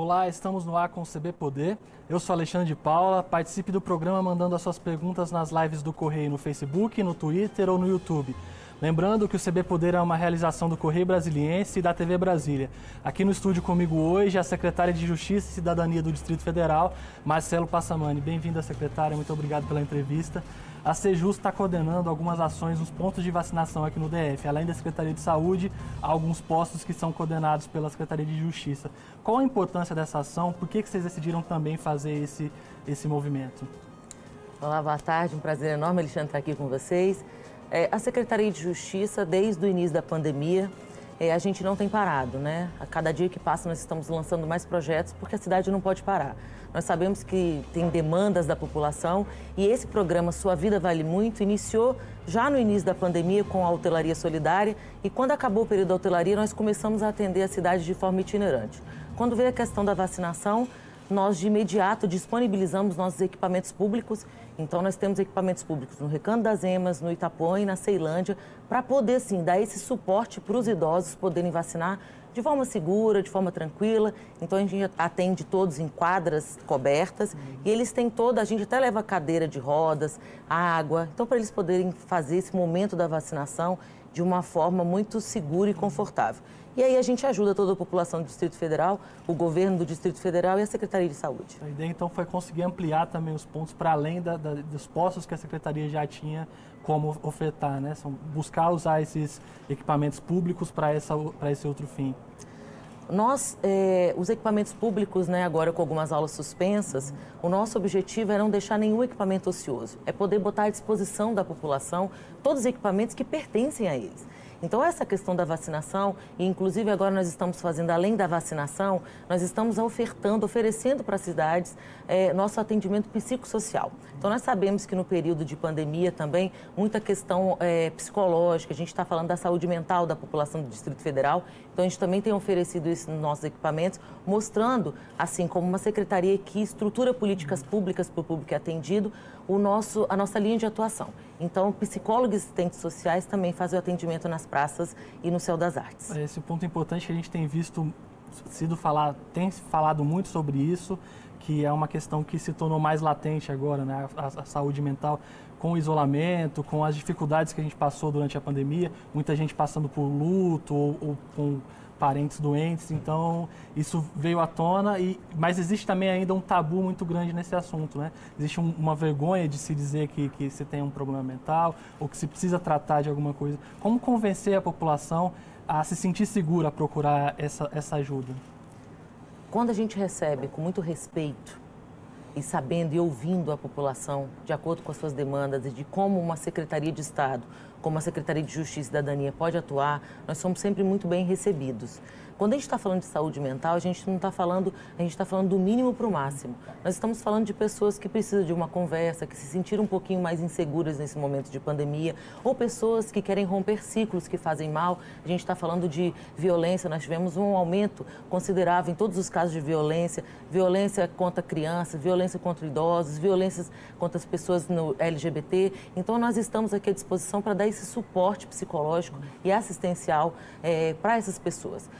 Olá, estamos no ar com o CB Poder. Eu sou Alexandre de Paula. Participe do programa mandando as suas perguntas nas lives do Correio no Facebook, no Twitter ou no YouTube. Lembrando que o CB Poder é uma realização do Correio Brasiliense e da TV Brasília. Aqui no estúdio comigo hoje a secretária de Justiça e Cidadania do Distrito Federal, Marcelo Passamani. Bem-vinda, secretária. Muito obrigado pela entrevista. A Sejus está coordenando algumas ações nos pontos de vacinação aqui no DF. Além da Secretaria de Saúde, há alguns postos que são coordenados pela Secretaria de Justiça. Qual a importância dessa ação? Por que, que vocês decidiram também fazer esse, esse movimento? Olá, boa tarde. Um prazer enorme, Alexandre, estar aqui com vocês. É, a Secretaria de Justiça, desde o início da pandemia, é, a gente não tem parado, né? A cada dia que passa, nós estamos lançando mais projetos porque a cidade não pode parar. Nós sabemos que tem demandas da população e esse programa Sua Vida Vale Muito iniciou já no início da pandemia com a hotelaria solidária e quando acabou o período da hotelaria, nós começamos a atender a cidade de forma itinerante. Quando veio a questão da vacinação, nós de imediato disponibilizamos nossos equipamentos públicos. Então, nós temos equipamentos públicos no Recanto das Emas, no Itapõe, na Ceilândia, para poder, sim, dar esse suporte para os idosos poderem vacinar de forma segura, de forma tranquila. Então, a gente atende todos em quadras cobertas uhum. e eles têm toda, a gente até leva cadeira de rodas, água. Então, para eles poderem fazer esse momento da vacinação de uma forma muito segura e confortável. E aí a gente ajuda toda a população do Distrito Federal, o governo do Distrito Federal e a Secretaria de Saúde. A ideia então foi conseguir ampliar também os pontos para além da, da, dos postos que a Secretaria já tinha como ofertar, né? São buscar usar esses equipamentos públicos para esse outro fim. Nós, eh, os equipamentos públicos, né, agora com algumas aulas suspensas, o nosso objetivo é não deixar nenhum equipamento ocioso, é poder botar à disposição da população todos os equipamentos que pertencem a eles. Então, essa questão da vacinação, e inclusive agora nós estamos fazendo, além da vacinação, nós estamos ofertando, oferecendo para as cidades é, nosso atendimento psicossocial. Então, nós sabemos que no período de pandemia também, muita questão é, psicológica, a gente está falando da saúde mental da população do Distrito Federal, então a gente também tem oferecido isso nos nossos equipamentos, mostrando, assim como uma secretaria que estrutura políticas públicas para o público atendido, o nosso, a nossa linha de atuação. Então, psicólogos e assistentes sociais também fazem o atendimento nas praças e no Céu das Artes. Esse ponto importante que a gente tem visto, sido falar, tem falado muito sobre isso, que é uma questão que se tornou mais latente agora, né? a, a saúde mental, com o isolamento, com as dificuldades que a gente passou durante a pandemia, muita gente passando por luto ou, ou com parentes doentes, então isso veio à tona, e, mas existe também ainda um tabu muito grande nesse assunto, né? Existe um, uma vergonha de se dizer que, que você tem um problema mental ou que se precisa tratar de alguma coisa. Como convencer a população a se sentir segura a procurar essa, essa ajuda? Quando a gente recebe com muito respeito e sabendo e ouvindo a população de acordo com as suas demandas e de como uma Secretaria de Estado, como a Secretaria de Justiça e Cidadania pode atuar, nós somos sempre muito bem recebidos. Quando a gente está falando de saúde mental, a gente não está falando, a gente está falando do mínimo para o máximo. Nós estamos falando de pessoas que precisam de uma conversa, que se sentiram um pouquinho mais inseguras nesse momento de pandemia, ou pessoas que querem romper ciclos que fazem mal. A gente está falando de violência, nós tivemos um aumento considerável em todos os casos de violência, violência contra crianças, violência contra idosos, violências contra as pessoas no LGBT. Então nós estamos aqui à disposição para dar esse suporte psicológico e assistencial é, para essas pessoas.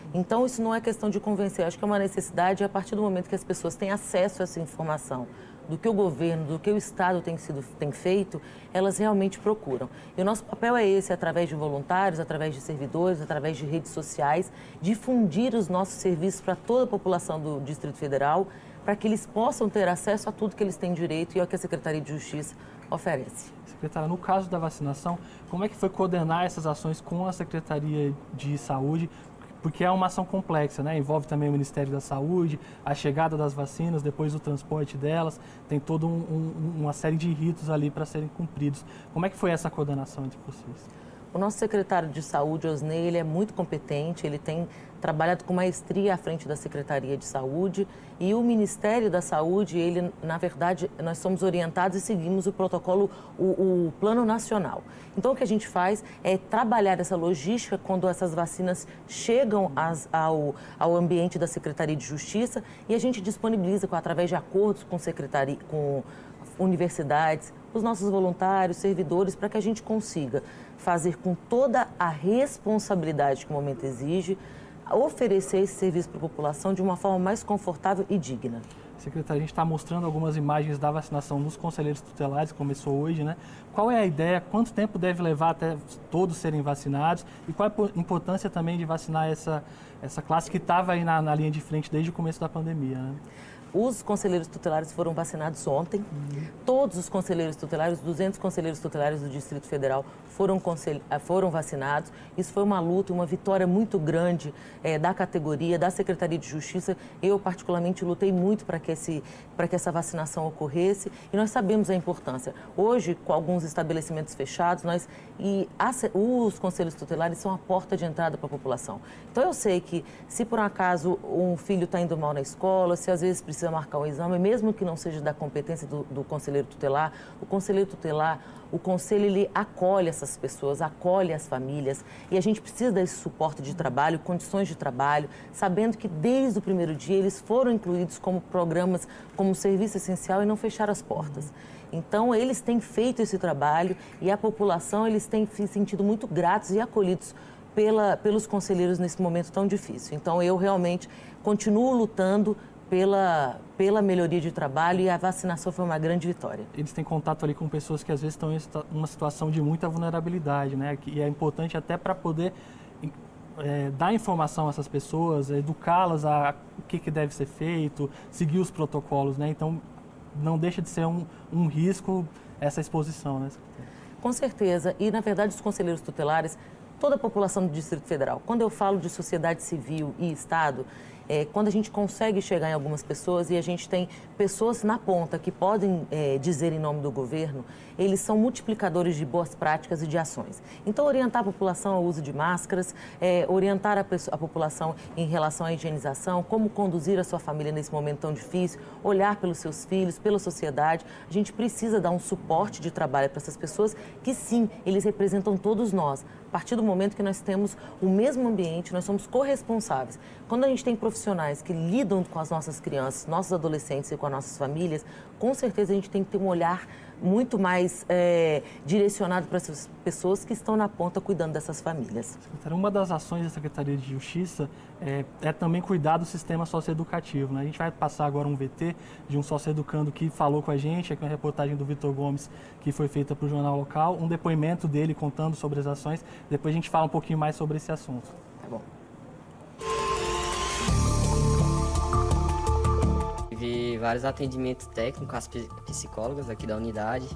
Isso não é questão de convencer, acho que é uma necessidade a partir do momento que as pessoas têm acesso a essa informação do que o governo, do que o Estado tem, sido, tem feito, elas realmente procuram. E o nosso papel é esse, através de voluntários, através de servidores, através de redes sociais, difundir os nossos serviços para toda a população do Distrito Federal, para que eles possam ter acesso a tudo que eles têm direito e ao que a Secretaria de Justiça oferece. Secretária, no caso da vacinação, como é que foi coordenar essas ações com a Secretaria de Saúde? Porque é uma ação complexa, né? Envolve também o Ministério da Saúde, a chegada das vacinas, depois o transporte delas, tem toda um, um, uma série de ritos ali para serem cumpridos. Como é que foi essa coordenação entre vocês? O nosso secretário de Saúde, Osnei, ele é muito competente, ele tem trabalhado com maestria à frente da Secretaria de Saúde e o Ministério da Saúde, ele, na verdade, nós somos orientados e seguimos o protocolo, o, o Plano Nacional. Então, o que a gente faz é trabalhar essa logística quando essas vacinas chegam as, ao, ao ambiente da Secretaria de Justiça e a gente disponibiliza, com, através de acordos com, secretaria, com universidades, os nossos voluntários, servidores, para que a gente consiga fazer com toda a responsabilidade que o momento exige oferecer esse serviço para a população de uma forma mais confortável e digna. Secretária, a gente está mostrando algumas imagens da vacinação dos conselheiros tutelares, começou hoje, né? Qual é a ideia? Quanto tempo deve levar até todos serem vacinados? E qual é a importância também de vacinar essa, essa classe que estava aí na, na, linha de frente desde o começo da pandemia, né? Os conselheiros tutelares foram vacinados ontem. Uhum. Todos os conselheiros tutelares, 200 conselheiros tutelares do Distrito Federal foram, eh, foram vacinados. Isso foi uma luta, uma vitória muito grande é, da categoria, da Secretaria de Justiça. Eu, particularmente, lutei muito para que, esse, que essa vacinação ocorresse e nós sabemos a importância. Hoje, com alguns estabelecimentos fechados, nós e os conselhos tutelares são a porta de entrada para a população. Então, eu sei que se por um acaso um filho está indo mal na escola, se às vezes precisa marcar um exame, mesmo que não seja da competência do, do conselheiro tutelar, o conselheiro tutelar, o conselho ele acolhe essas pessoas, acolhe as famílias e a gente precisa desse suporte de trabalho, condições de trabalho, sabendo que desde o primeiro dia eles foram incluídos como programas, como serviço essencial e não fecharam as portas. Então eles têm feito esse trabalho e a população eles têm se sentido muito gratos e acolhidos pela, pelos conselheiros nesse momento tão difícil. Então eu realmente continuo lutando pela, pela melhoria de trabalho e a vacinação foi uma grande vitória. Eles têm contato ali com pessoas que às vezes estão em uma situação de muita vulnerabilidade, né? E é importante até para poder é, dar informação a essas pessoas, educá-las a o que, que deve ser feito, seguir os protocolos, né? Então, não deixa de ser um, um risco essa exposição, né? Com certeza. E, na verdade, os conselheiros tutelares, toda a população do Distrito Federal, quando eu falo de sociedade civil e Estado, é, quando a gente consegue chegar em algumas pessoas e a gente tem pessoas na ponta que podem é, dizer em nome do governo, eles são multiplicadores de boas práticas e de ações. Então, orientar a população ao uso de máscaras, é, orientar a, a, população em relação à higienização, como conduzir a sua família nesse momento tão difícil, olhar pelos seus filhos, pela sociedade. A gente precisa dar um suporte de trabalho para essas pessoas que, sim, eles representam todos nós. A partir do momento que nós temos o mesmo ambiente, nós somos corresponsáveis. Quando a gente tem profissionais que lidam com as nossas crianças, nossos adolescentes e com as nossas famílias, com certeza a gente tem que ter um olhar muito mais é, direcionado para essas pessoas que estão na ponta cuidando dessas famílias. Secretária, uma das ações da Secretaria de Justiça é, é também cuidar do sistema socioeducativo. Né? A gente vai passar agora um VT de um socioeducando que falou com a gente, aqui uma reportagem do Vitor Gomes que foi feita para o jornal local, um depoimento dele contando sobre as ações. Depois a gente fala um pouquinho mais sobre esse assunto. Tá bom. Tive vários atendimentos técnicos com as psicólogas aqui da unidade.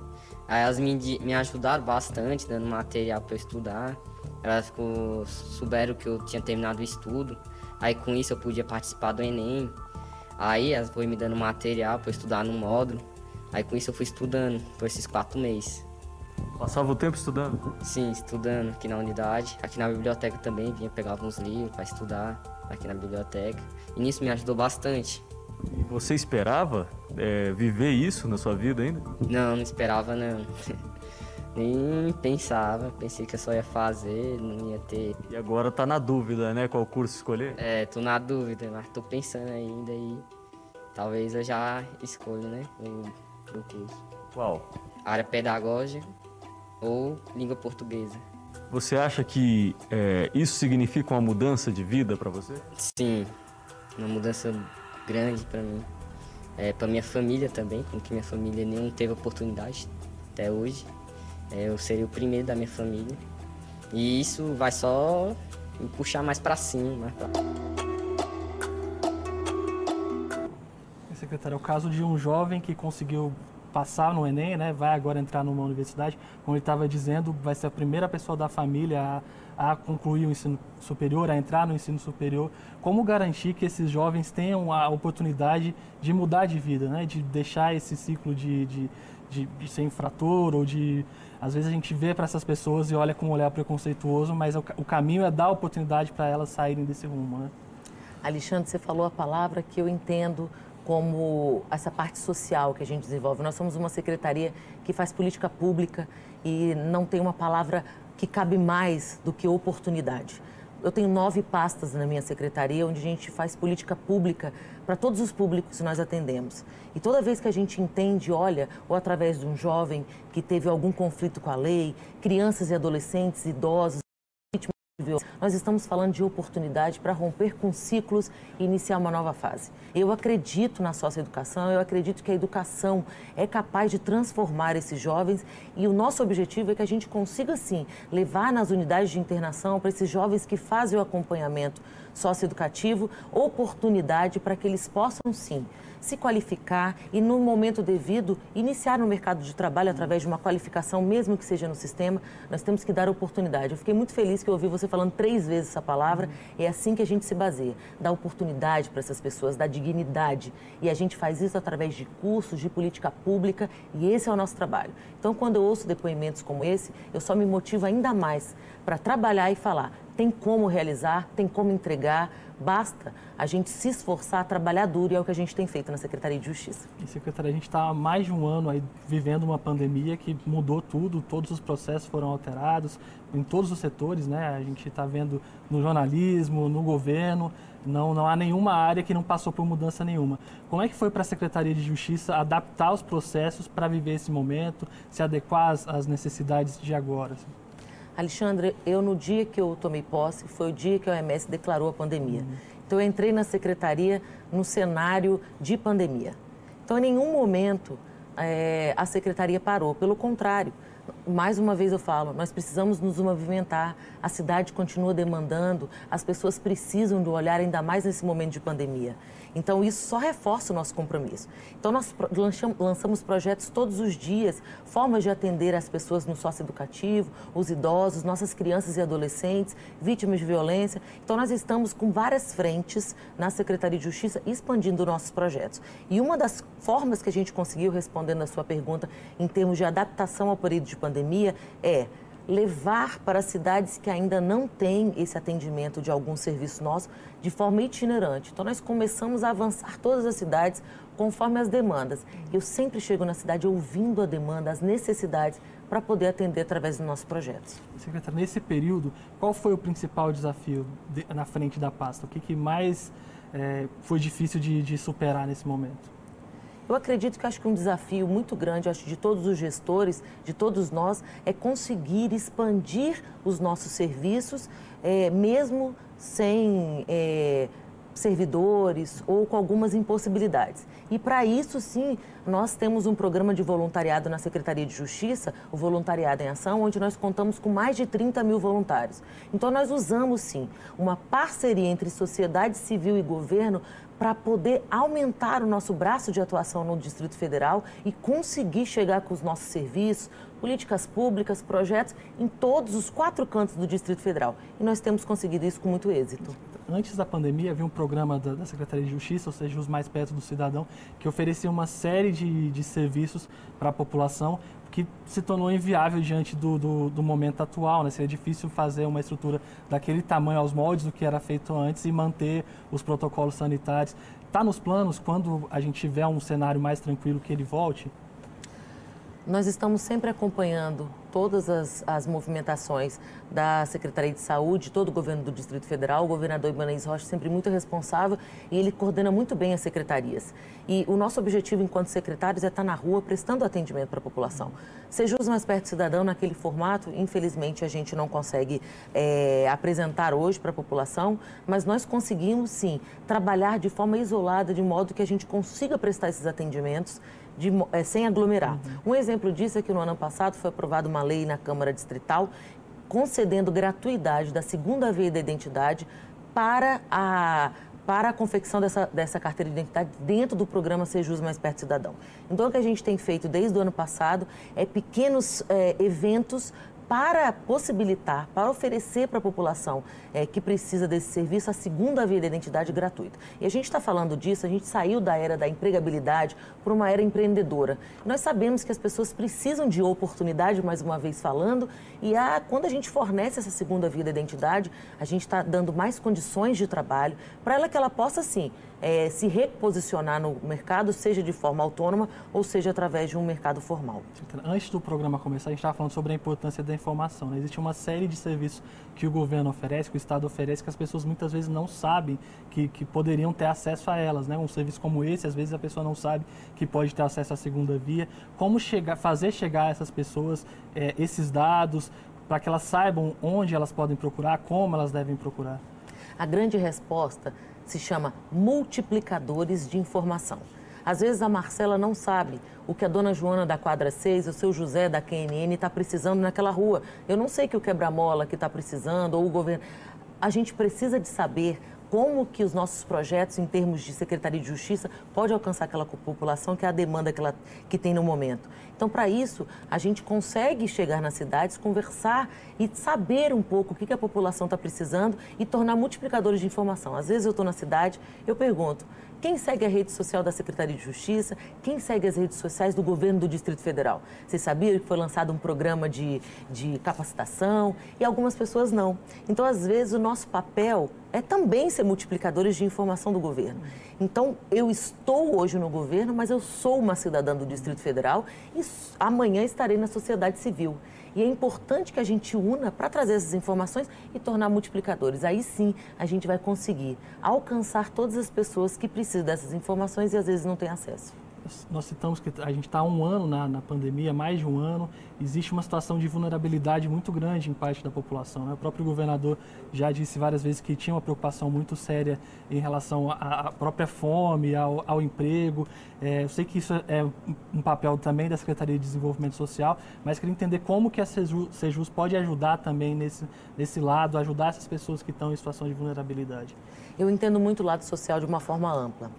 Aí elas me, me ajudaram bastante, dando material para eu estudar. Elas ficou, souberam que eu tinha terminado o estudo. Aí com isso eu podia participar do Enem. Aí elas foram me dando material para eu estudar no módulo. Aí com isso eu fui estudando por esses quatro meses. Passava o tempo estudando? Sim, estudando aqui na unidade. Aqui na biblioteca também, vinha pegar alguns livros para estudar aqui na biblioteca. E nisso me ajudou bastante. E você esperava é, viver isso na sua vida ainda? Não, não esperava não. Nem pensava, pensei que eu só ia fazer, não ia ter. E agora tá na dúvida, né? Qual curso escolher? É, tô na dúvida, mas tô pensando ainda e talvez eu já escolha, né? O, o curso. Qual? Área pedagógica ou língua portuguesa. Você acha que é, isso significa uma mudança de vida para você? Sim, uma mudança grande para mim. É, para minha família também, porque minha família nem teve oportunidade até hoje. É, eu seria o primeiro da minha família. E isso vai só me puxar mais para cima. Secretário, é o caso de um jovem que conseguiu passar no Enem, né, vai agora entrar numa universidade, como ele estava dizendo, vai ser a primeira pessoa da família a, a, concluir o ensino superior, a entrar no ensino superior. Como garantir que esses jovens tenham a oportunidade de mudar de vida, né, de deixar esse ciclo de, de, de, de ser infrator ou de... Às vezes a gente vê para essas pessoas e olha com um olhar preconceituoso, mas o, o caminho é dar oportunidade para elas saírem desse rumo, né? Alexandre, você falou a palavra que eu entendo como essa parte social que a gente desenvolve. Nós somos uma secretaria que faz política pública e não tem uma palavra que cabe mais do que oportunidade. Eu tenho nove pastas na minha secretaria onde a gente faz política pública para todos os públicos que nós atendemos. E toda vez que a gente entende, olha, ou através de um jovem que teve algum conflito com a lei, crianças e adolescentes, idosos, nós estamos falando de oportunidade para romper com ciclos e iniciar uma nova fase. Eu acredito na socioeducação, eu acredito que a educação é capaz de transformar esses jovens e o nosso objetivo é que a gente consiga, sim, levar nas unidades de internação para esses jovens que fazem o acompanhamento socioeducativo oportunidade para que eles possam, sim, se qualificar e, no momento devido, iniciar no mercado de trabalho através de uma qualificação, mesmo que seja no sistema. Nós temos que dar oportunidade. Eu fiquei muito feliz que eu ouvi você falando três vezes essa palavra. É assim que a gente se baseia: dar oportunidade para essas pessoas, dar dignidade. E a gente faz isso através de cursos, de política pública, e esse é o nosso trabalho. Então, quando eu ouço depoimentos como esse, eu só me motivo ainda mais para trabalhar e falar: tem como realizar, tem como entregar Basta a gente se esforçar, trabalhar duro e é o que a gente tem feito na Secretaria de Justiça. E, secretaria, a gente está há mais de um ano aí vivendo uma pandemia que mudou tudo, todos os processos foram alterados em todos os setores, né? A gente está vendo no jornalismo, no governo, não, não há nenhuma área que não passou por mudança nenhuma. Como é que foi para a Secretaria de Justiça adaptar os processos para viver esse momento, se adequar às, necessidades de agora? Assim? Alexandre, eu no dia que eu tomei posse, foi o dia que a OMS declarou a pandemia. Uhum. Então eu entrei na secretaria no cenário de pandemia. Então em nenhum momento é, a secretaria parou, pelo contrário. Mais uma vez eu falo, nós precisamos nos movimentar, a cidade continua demandando, as pessoas precisam do olhar ainda mais nesse momento de pandemia. Então, isso só reforça o nosso compromisso. Então, nós lançamos projetos todos os dias, formas de atender as pessoas no socioeducativo, os idosos, nossas crianças e adolescentes, vítimas de violência. Então, nós estamos com várias frentes na Secretaria de Justiça expandindo nossos projetos. E uma das formas que a gente conseguiu, respondendo a sua pergunta, em termos de adaptação ao período de pandemia, é levar para cidades que ainda não têm esse atendimento de algum serviço nosso de forma itinerante. Então, nós começamos a avançar todas as cidades conforme as demandas. Eu sempre chego na cidade ouvindo a demanda, as necessidades, para poder atender através dos nossos projetos. Secretária, nesse período, qual foi o principal desafio de, na frente da pasta? O que, que mais é, foi difícil de, de superar nesse momento? Eu acredito que acho que um desafio muito grande, acho de todos os gestores, de todos nós, é conseguir expandir os nossos serviços, é, mesmo sem é, servidores ou com algumas impossibilidades. E para isso, sim, nós temos um programa de voluntariado na Secretaria de Justiça, o Voluntariado em Ação, onde nós contamos com mais de 30 mil voluntários. Então, nós usamos, sim, uma parceria entre sociedade civil e governo para poder aumentar o nosso braço de atuação no Distrito Federal e conseguir chegar com os nossos serviços, políticas públicas, projetos em todos os quatro cantos do Distrito Federal. E nós temos conseguido isso com muito êxito. Antes da pandemia, havia um programa da, da Secretaria de Justiça, ou seja, os mais perto do cidadão, que oferecia uma série de, de serviços para a população que se tornou inviável diante do, do, do, momento atual. Né? Seria difícil fazer uma estrutura daquele tamanho aos moldes do que era feito antes e manter os protocolos sanitários. Está nos planos, quando a gente tiver um cenário mais tranquilo, que ele volte? Nós estamos sempre acompanhando todas as, as, movimentações da Secretaria de Saúde, todo o governo do Distrito Federal, o governador Ibanez Rocha sempre muito responsável e ele coordena muito bem as secretarias. E o nosso objetivo enquanto secretários é estar na rua prestando atendimento para a população. Seja os mais perto do cidadão naquele formato, infelizmente a gente não consegue é, apresentar hoje para a população, mas nós conseguimos sim trabalhar de forma isolada, de modo que a gente consiga prestar esses atendimentos de, é, sem aglomerar. Uhum. Um exemplo disso é que no ano passado foi aprovada uma lei na Câmara Distrital concedendo gratuidade da segunda via da identidade para a para a confecção dessa, dessa carteira de identidade dentro do programa Sejus Mais Perto Cidadão. Então, o que a gente tem feito desde o ano passado é pequenos é, eventos para possibilitar, para oferecer para a população é, que precisa desse serviço a segunda via de identidade gratuita. E a gente está falando disso, a gente saiu da era da empregabilidade para uma era empreendedora. Nós sabemos que as pessoas precisam de oportunidade, mais uma vez falando, e a, quando a gente fornece essa segunda via de identidade, a gente está dando mais condições de trabalho para ela que ela possa, sim, é, se reposicionar no mercado, seja de forma autônoma ou seja através de um mercado formal. Antes do programa começar, a gente estava falando sobre a importância da informação. Né? Existe uma série de serviços que o governo oferece, que o Estado oferece, que as pessoas muitas vezes não sabem que, que poderiam ter acesso a elas. Né? Um serviço como esse, às vezes a pessoa não sabe que pode ter acesso à segunda via. Como chegar, fazer chegar a essas pessoas é, esses dados, para que elas saibam onde elas podem procurar, como elas devem procurar? A grande resposta se chama multiplicadores de informação. Às vezes a Marcela não sabe o que a dona Joana da quadra 6, o seu José da QNN está precisando naquela rua. Eu não sei que o quebra-mola que está precisando ou o governo. A gente precisa de saber como que os nossos projetos, em termos de Secretaria de Justiça, pode alcançar aquela população que é a demanda que, ela, que tem no momento. Então, para isso, a gente consegue chegar nas cidades, conversar e saber um pouco o que, que a população está precisando e tornar multiplicadores de informação. Às vezes eu estou na cidade, eu pergunto, quem segue a rede social da Secretaria de Justiça? Quem segue as redes sociais do governo do Distrito Federal? Vocês sabiam que foi lançado um programa de, de capacitação e algumas pessoas não. Então, às vezes, o nosso papel é também ser multiplicadores de informação do governo. Então, eu estou hoje no governo, mas eu sou uma cidadã do Distrito Federal e amanhã estarei na sociedade civil. E é importante que a gente una para trazer essas informações e tornar multiplicadores. Aí sim a gente vai conseguir alcançar todas as pessoas que precisam dessas informações e às vezes não têm acesso nós citamos que a gente está um ano na, na, pandemia, mais de um ano, existe uma situação de vulnerabilidade muito grande em parte da população. Né? O próprio governador já disse várias vezes que tinha uma preocupação muito séria em relação à, à própria fome, ao, ao emprego. É, eu sei que isso é um papel também da Secretaria de Desenvolvimento Social, mas queria entender como que a Sejus pode ajudar também nesse, nesse lado, ajudar essas pessoas que estão em situação de vulnerabilidade. Eu entendo muito o lado social de uma forma ampla.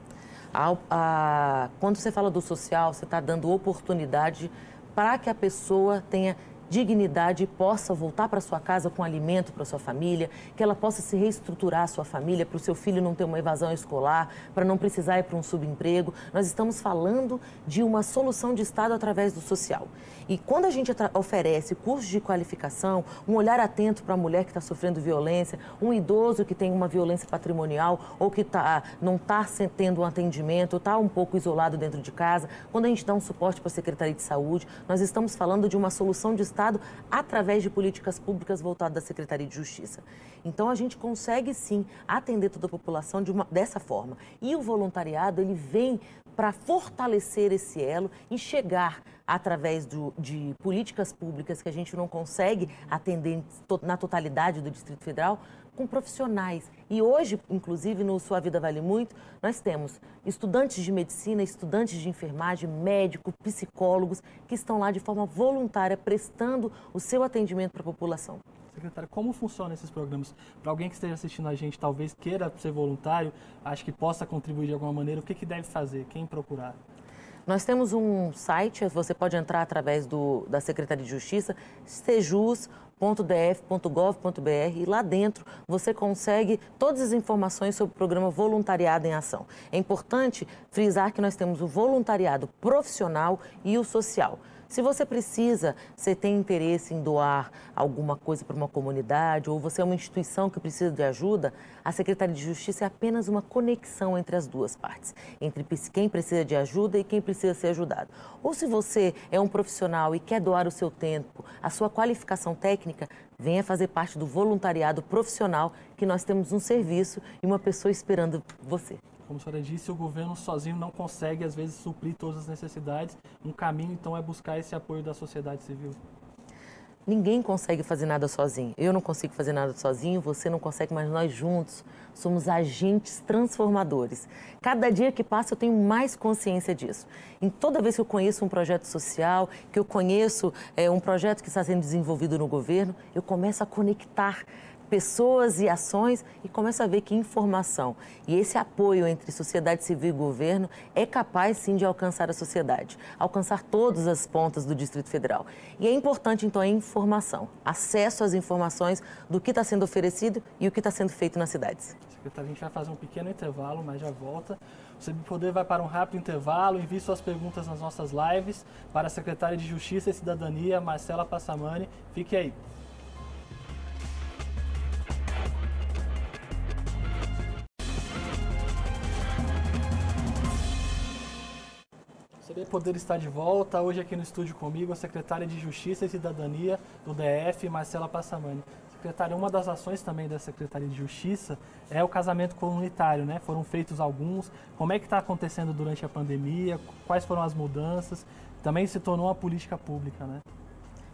A, a, quando você fala do social, você está dando oportunidade para que a pessoa tenha dignidade e possa voltar para sua casa com alimento para sua família, que ela possa se reestruturar a sua família, para o seu filho não ter uma evasão escolar, para não precisar ir para um subemprego. Nós estamos falando de uma solução de Estado através do social. E quando a gente oferece cursos de qualificação, um olhar atento para a mulher que está sofrendo violência, um idoso que tem uma violência patrimonial ou que tá, não está tendo um atendimento, está um pouco isolado dentro de casa, quando a gente dá um suporte para a Secretaria de Saúde, nós estamos falando de uma solução de Estado através de políticas públicas voltadas da Secretaria de Justiça. Então a gente consegue sim atender toda a população de uma, dessa forma. E o voluntariado ele vem para fortalecer esse elo e chegar através do, de políticas públicas que a gente não consegue atender na totalidade do Distrito Federal, com profissionais. E hoje, inclusive, no Sua Vida Vale Muito, nós temos estudantes de medicina, estudantes de enfermagem, médicos, psicólogos, que estão lá de forma voluntária, prestando o seu atendimento para a população. Secretária, como funcionam esses programas? Para alguém que esteja assistindo a gente, talvez queira ser voluntário, acho que possa contribuir de alguma maneira, o que, que deve fazer? Quem procurar? Nós temos um site, você pode entrar através do, da Secretaria de Justiça, sejus.df.gov.br e lá dentro você consegue todas as informações sobre o programa Voluntariado em Ação. É importante frisar que nós temos o voluntariado profissional e o social. Se você precisa, você tem interesse em doar alguma coisa para uma comunidade ou você é uma instituição que precisa de ajuda, a Secretaria de Justiça é apenas uma conexão entre as duas partes, entre quem precisa de ajuda e quem precisa ser ajudado. Ou se você é um profissional e quer doar o seu tempo, a sua qualificação técnica, venha fazer parte do voluntariado profissional que nós temos um serviço e uma pessoa esperando você. Como a senhora disse, o governo sozinho não consegue, às vezes, suprir todas as necessidades. Um caminho, então, é buscar esse apoio da sociedade civil. Ninguém consegue fazer nada sozinho. Eu não consigo fazer nada sozinho, você não consegue, mas nós juntos somos agentes transformadores. Cada dia que passa eu tenho mais consciência disso. Em toda vez que eu conheço um projeto social, que eu conheço é, um projeto que está sendo desenvolvido no governo, eu começo a conectar pessoas e ações e começa a ver que informação e esse apoio entre sociedade civil e governo é capaz sim de alcançar a sociedade, alcançar todas as pontas do Distrito Federal. E é importante então a informação, acesso às informações do que está sendo oferecido e o que está sendo feito nas cidades. Secretário, a gente vai fazer um pequeno intervalo, mas já volta. O CBPoder vai para um rápido intervalo, envie suas perguntas nas nossas lives para a secretária de Justiça e Cidadania, Marcela Passamani. Fique aí. Poder estar de volta hoje aqui no estúdio comigo a secretária de Justiça e Cidadania do DF, Marcela Passamani. Secretária, uma das ações também da Secretaria de Justiça é o casamento comunitário, né? Foram feitos alguns. Como é que está acontecendo durante a pandemia? Quais foram as mudanças? Também se tornou uma política pública, né?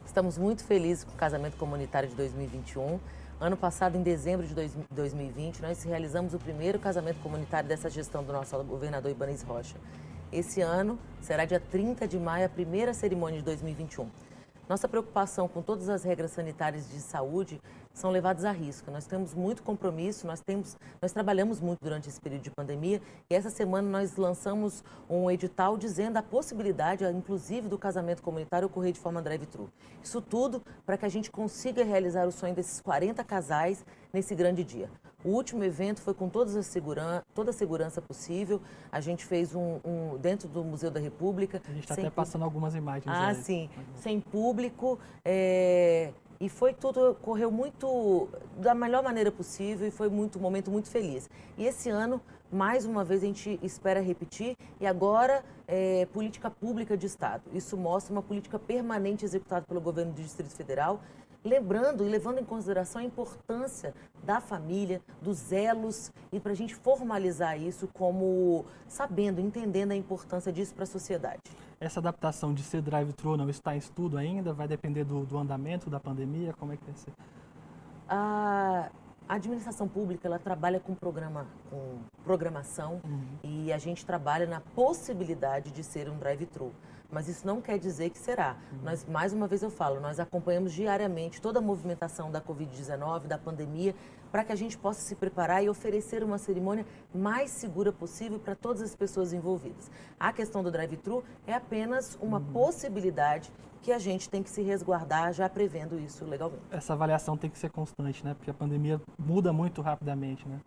Estamos muito felizes com o casamento comunitário de 2021. Ano passado, em dezembro de 2020, nós realizamos o primeiro casamento comunitário dessa gestão do nosso governador Ibanez Rocha. Esse ano será dia 30 de maio a primeira cerimônia de 2021. Nossa preocupação com todas as regras sanitárias de saúde são levadas a risco. Nós temos muito compromisso, nós temos, nós trabalhamos muito durante esse período de pandemia e essa semana nós lançamos um edital dizendo a possibilidade, inclusive, do casamento comunitário ocorrer de forma drive-thru. Isso tudo para que a gente consiga realizar o sonho desses 40 casais nesse grande dia. O último evento foi com todas as seguran toda a segurança possível. A gente fez um, um dentro do Museu da República. A gente está até passando algumas imagens. Ah, aí. sim. Sem público. É... E foi tudo, correu muito da melhor maneira possível e foi muito um momento muito feliz. E esse ano, mais uma vez, a gente espera repetir e agora é, política pública de Estado. Isso mostra uma política permanente executada pelo governo do Distrito Federal lembrando e levando em consideração a importância da família, dos elos e para a gente formalizar isso como sabendo, entendendo a importância disso para a sociedade. Essa adaptação de ser drive-thru não está em estudo ainda? Vai depender do, do, andamento da pandemia? Como é que vai ser? A, administração pública ela trabalha com programa, com programação uhum. e a gente trabalha na possibilidade de ser um drive-thru mas isso não quer dizer que será. Uhum. Nós, mais uma vez eu falo, nós acompanhamos diariamente toda a movimentação da Covid-19, da pandemia, para que a gente possa se preparar e oferecer uma cerimônia mais segura possível para todas as pessoas envolvidas. A questão do drive-thru é apenas uma uhum. possibilidade que a gente tem que se resguardar já prevendo isso legalmente. Essa avaliação tem que ser constante, né? Porque a pandemia muda muito rapidamente, né?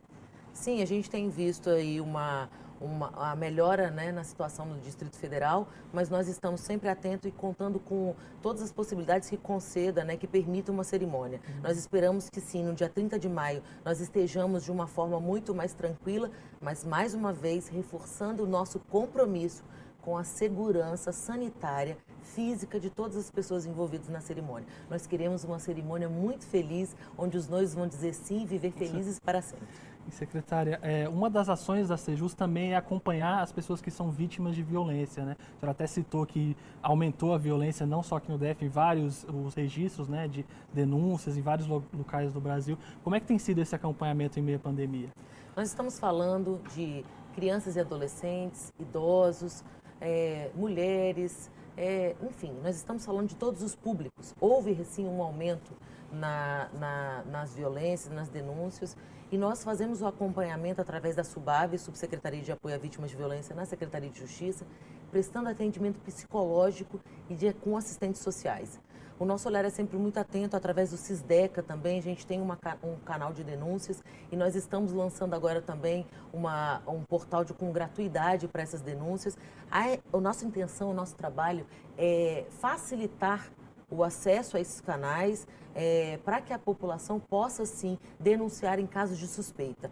Sim, a gente tem visto aí uma, uma, a melhora né, na situação no Distrito Federal, mas nós estamos sempre atentos e contando com todas as possibilidades que conceda, né, que permita uma cerimônia. Uhum. Nós esperamos que sim, no dia 30 de maio, nós estejamos de uma forma muito mais tranquila, mas mais uma vez reforçando o nosso compromisso com a segurança sanitária física de todas as pessoas envolvidas na cerimônia. Nós queremos uma cerimônia muito feliz, onde os noivos vão dizer sim e viver felizes para sempre. Secretária, é, uma das ações da Sejus também é acompanhar as pessoas que são vítimas de violência, né? A senhora até citou que aumentou a violência não só aqui no DF, em vários os registros, né, de denúncias em vários locais do Brasil. Como é que tem sido esse acompanhamento em meio à pandemia? Nós estamos falando de crianças e adolescentes, idosos, é, mulheres, é, enfim, nós estamos falando de todos os públicos. Houve, sim, um aumento na, na, nas violências, nas denúncias, e nós fazemos o acompanhamento através da SUBAV, Subsecretaria de Apoio a Vítimas de Violência na Secretaria de Justiça, prestando atendimento psicológico e de, com assistentes sociais. O nosso olhar é sempre muito atento através do CISDECA também. A gente tem uma, um canal de denúncias e nós estamos lançando agora também uma, um portal de, com gratuidade para essas denúncias. A, a nossa intenção, o nosso trabalho é facilitar o acesso a esses canais é, para que a população possa, sim, denunciar em casos de suspeita.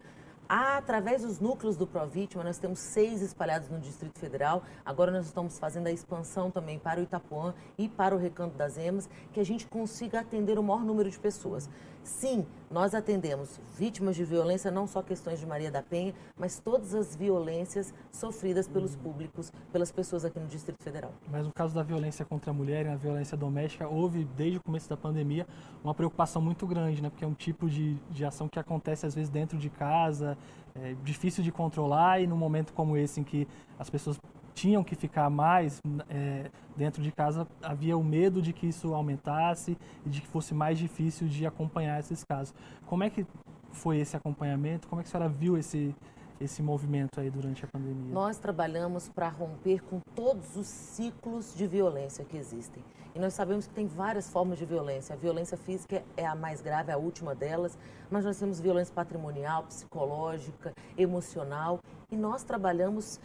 Através dos núcleos do Provítima, nós temos seis espalhados no Distrito Federal. Agora nós estamos fazendo a expansão também para o Itapuã e para o Recanto das Emas, que a gente consiga atender o maior número de pessoas. Sim, nós atendemos vítimas de violência, não só questões de Maria da Penha, mas todas as violências sofridas pelos públicos, pelas pessoas aqui no Distrito Federal. Mas no caso da violência contra a mulher e a violência doméstica, houve, desde o começo da pandemia, uma preocupação muito grande, né? Porque é um tipo de, de ação que acontece, às vezes, dentro de casa, é difícil de controlar e num momento como esse em que as pessoas tinham que ficar mais é, dentro de casa, havia o medo de que isso aumentasse e de que fosse mais difícil de acompanhar esses casos. Como é que foi esse acompanhamento? Como é que a senhora viu esse, esse movimento aí durante a pandemia? Nós trabalhamos para romper com todos os ciclos de violência que existem. E nós sabemos que tem várias formas de violência. A violência física é a mais grave, é a última delas, mas nós temos violência patrimonial, psicológica, emocional. E nós trabalhamos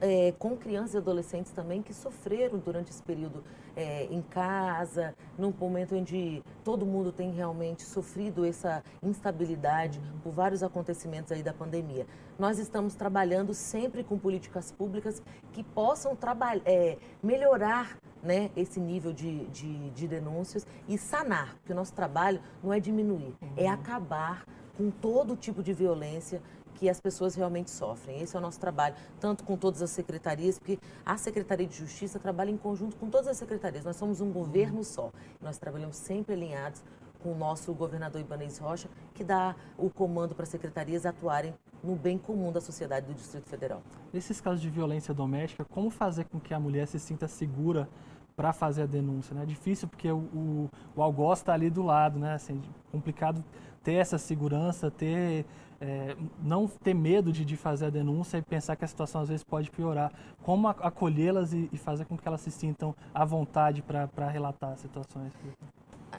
é, com crianças e adolescentes também que sofreram durante esse período é, em casa, num momento onde todo mundo tem realmente sofrido essa instabilidade por vários acontecimentos aí da pandemia. Nós estamos trabalhando sempre com políticas públicas que possam é, melhorar né, esse nível de, de, de, denúncias e sanar, porque o nosso trabalho não é diminuir, é uhum. é acabar com todo tipo de violência que as pessoas realmente sofrem. Esse é o nosso trabalho, tanto com todas as secretarias, porque a Secretaria de Justiça trabalha em conjunto com todas as secretarias. Nós somos um governo só. Nós trabalhamos sempre alinhados com o nosso governador Ibanez Rocha, que dá o comando para as secretarias atuarem no bem comum da sociedade do Distrito Federal. Nesses casos de violência doméstica, como fazer com que a mulher se sinta segura para fazer a denúncia? Né? É difícil porque o, o, o algoz está ali do lado, né? Assim, complicado ter essa segurança, ter é, não ter medo de, de, fazer a denúncia e pensar que a situação às vezes pode piorar. Como acolhê-las e, e, fazer com que elas se sintam à vontade para relatar situações?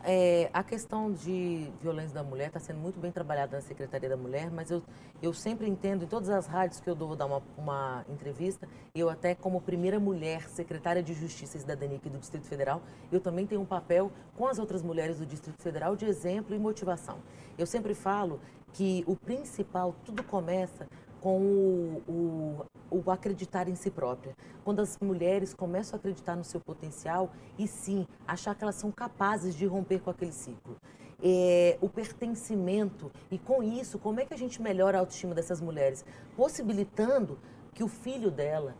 É, a questão de violência da mulher está sendo muito bem trabalhada na Secretaria da Mulher, mas eu, eu sempre entendo, em todas as rádios que eu dou, vou dar uma, uma entrevista, eu até como primeira mulher secretária de Justiça e Cidadania aqui do Distrito Federal, eu também tenho um papel com as outras mulheres do Distrito Federal de exemplo e motivação. Eu sempre falo que o principal, tudo começa com o, o, o, acreditar em si própria. Quando as mulheres começam a acreditar no seu potencial e sim achar que elas são capazes de romper com aquele ciclo. É, o pertencimento e com isso, como é que a gente melhora a autoestima dessas mulheres? Possibilitando que o filho dela,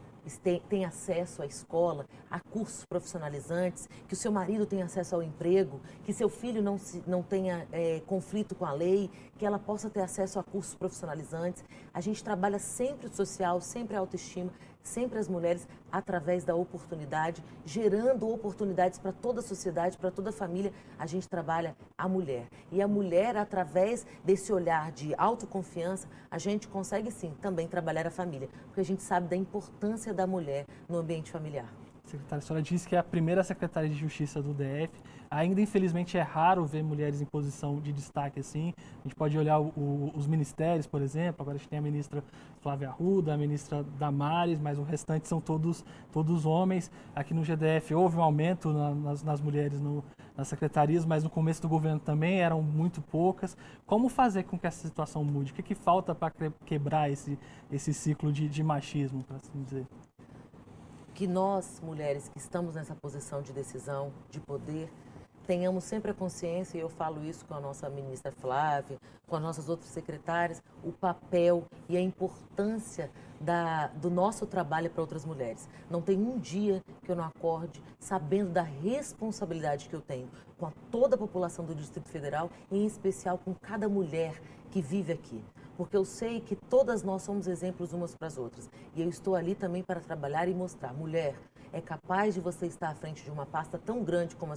tem acesso à escola, a cursos profissionalizantes, que o seu marido tenha acesso ao emprego, que seu filho não, se, não tenha é, conflito com a lei, que ela possa ter acesso a cursos profissionalizantes. A gente trabalha sempre o social, sempre a autoestima, sempre as mulheres através da oportunidade, gerando oportunidades para toda a sociedade, para toda a família. A gente trabalha a mulher. E a mulher, através desse olhar de autoconfiança, a gente consegue sim também trabalhar a família, porque a gente sabe da importância da mulher no ambiente familiar. Secretária, senhora disse que é a primeira secretária de Justiça do DF. Ainda, infelizmente, é raro ver mulheres em posição de destaque assim. A gente pode olhar o, o, os ministérios, por exemplo. Agora a gente tem a ministra Flávia Arruda, a ministra Damares, mas o restante são todos, todos homens. Aqui no GDF houve um aumento na, nas, nas, mulheres no, nas secretarias, mas no começo do governo também eram muito poucas. Como fazer com que essa situação mude? O que, que falta para quebrar esse, esse ciclo de, de machismo, para assim dizer? Que nós, mulheres que estamos nessa posição de decisão, de poder, tenhamos sempre a consciência, e eu falo isso com a nossa ministra Flávia, com as nossas outras secretárias, o papel e a importância da, do nosso trabalho para outras mulheres. Não tem um dia que eu não acorde sabendo da responsabilidade que eu tenho com a toda a população do Distrito Federal, em especial com cada mulher que vive aqui porque eu sei que todas nós somos exemplos umas para as outras. E eu estou ali também para trabalhar e mostrar, mulher, é capaz de você estar à frente de uma pasta tão grande como a,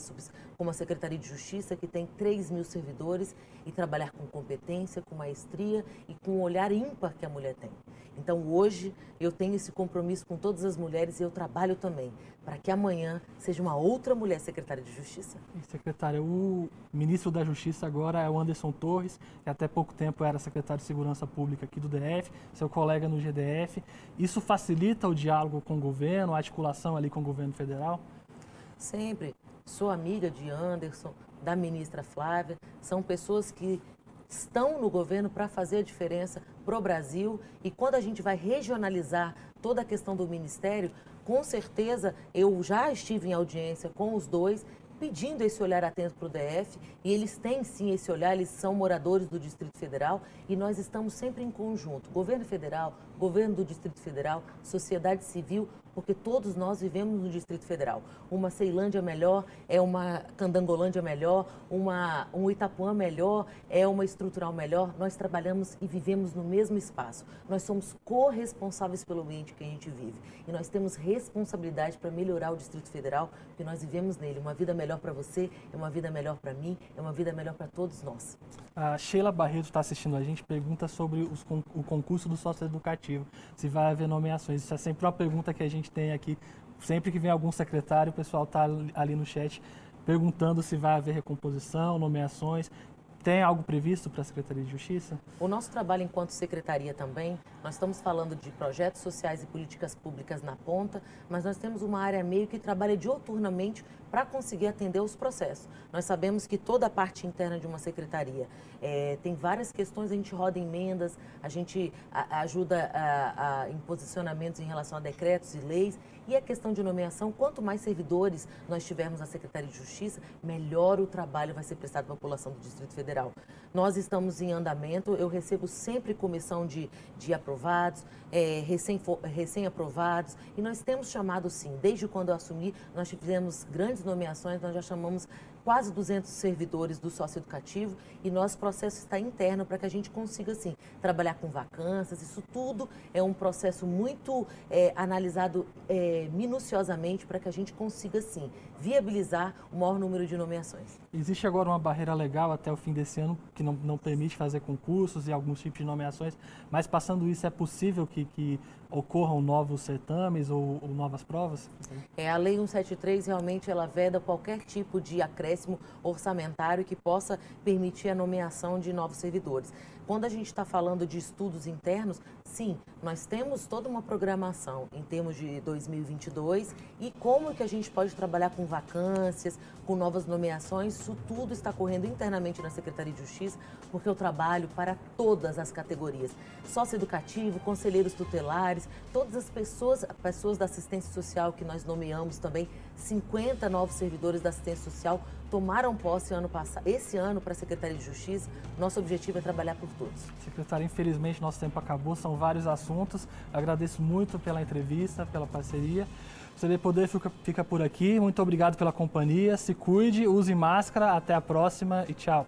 como a Secretaria de Justiça, que tem 3 mil servidores, e trabalhar com competência, com maestria e com o olhar ímpar que a mulher tem. Então, hoje, eu tenho esse compromisso com todas as mulheres e eu trabalho também para que amanhã seja uma outra mulher secretária de Justiça. Secretária, o ministro da Justiça agora é o Anderson Torres, que até pouco tempo era secretário de Segurança Pública aqui do DF, seu colega no GDF. Isso facilita o diálogo com o governo, a articulação ali com o governo federal? Sempre. Sou amiga de Anderson, da ministra Flávia, são pessoas que estão no governo para fazer a diferença para o Brasil e quando a gente vai regionalizar toda a questão do ministério, com certeza eu já estive em audiência com os dois pedindo esse olhar atento para o DF e eles têm sim esse olhar, eles são moradores do Distrito Federal e nós estamos sempre em conjunto, governo federal, governo do Distrito Federal, sociedade civil, porque todos nós vivemos no Distrito Federal. Uma Ceilândia melhor é uma Candangolândia melhor, uma, um Itapuã melhor é uma estrutural melhor. Nós trabalhamos e vivemos no mesmo espaço. Nós somos corresponsáveis pelo ambiente que a gente vive. E nós temos responsabilidade para melhorar o Distrito Federal, porque nós vivemos nele. Uma vida melhor para você, é uma vida melhor para mim, é uma vida melhor para todos nós. A Sheila Barreto está assistindo a gente, pergunta sobre os, o concurso do sócio educativo, se vai haver nomeações. Isso é sempre uma pergunta que a gente tem aqui. Sempre que vem algum secretário, o pessoal está ali no chat perguntando se vai haver recomposição, nomeações. Tem algo previsto para a Secretaria de Justiça? O nosso trabalho enquanto secretaria também, nós estamos falando de projetos sociais e políticas públicas na ponta, mas nós temos uma área meio que trabalha dioturnamente para conseguir atender os processos. Nós sabemos que toda a parte interna de uma secretaria é, tem várias questões, a gente roda emendas, a gente a, ajuda a, a, em posicionamentos em relação a decretos e leis, e a questão de nomeação, quanto mais servidores nós tivermos na Secretaria de Justiça, melhor o trabalho vai ser prestado à população do Distrito Federal. Nós estamos em andamento, eu recebo sempre comissão de, de aprovados, é, recém-aprovados, recém e nós temos chamado sim, desde quando eu assumi, nós tivemos grandes nomeações, nós já chamamos quase 200 servidores do socioeducativo e nosso processo está interno para que a gente consiga, assim, trabalhar com vacâncias. Isso tudo é um processo muito é, analisado é, minuciosamente para que a gente consiga, assim, viabilizar o maior número de nomeações. Existe agora uma barreira legal até o fim desse ano que não, não permite fazer concursos e alguns tipos de nomeações, mas passando isso, é possível que, que ocorram novos certames ou, ou, novas provas? É, a Lei 173 realmente ela veda qualquer tipo de acréscimo orçamentário que possa permitir a nomeação de novos servidores. Quando a gente está falando de estudos internos, sim, nós temos toda uma programação em termos de 2022 e como que a gente pode trabalhar com vacâncias, com novas nomeações, isso tudo está correndo internamente na Secretaria de Justiça, porque eu trabalho para todas as categorias, sócio-educativo, conselheiros tutelares, todas as pessoas, pessoas da assistência social que nós nomeamos também, 50 novos servidores da assistência social tomaram posse ano passado, esse ano para a Secretaria de Justiça. Nosso objetivo é trabalhar por todos. Secretária, infelizmente nosso tempo acabou, são vários assuntos. Agradeço muito pela entrevista, pela parceria. O CD Poder fica, fica por aqui. Muito obrigado pela companhia. Se cuide, use máscara. Até a próxima e tchau.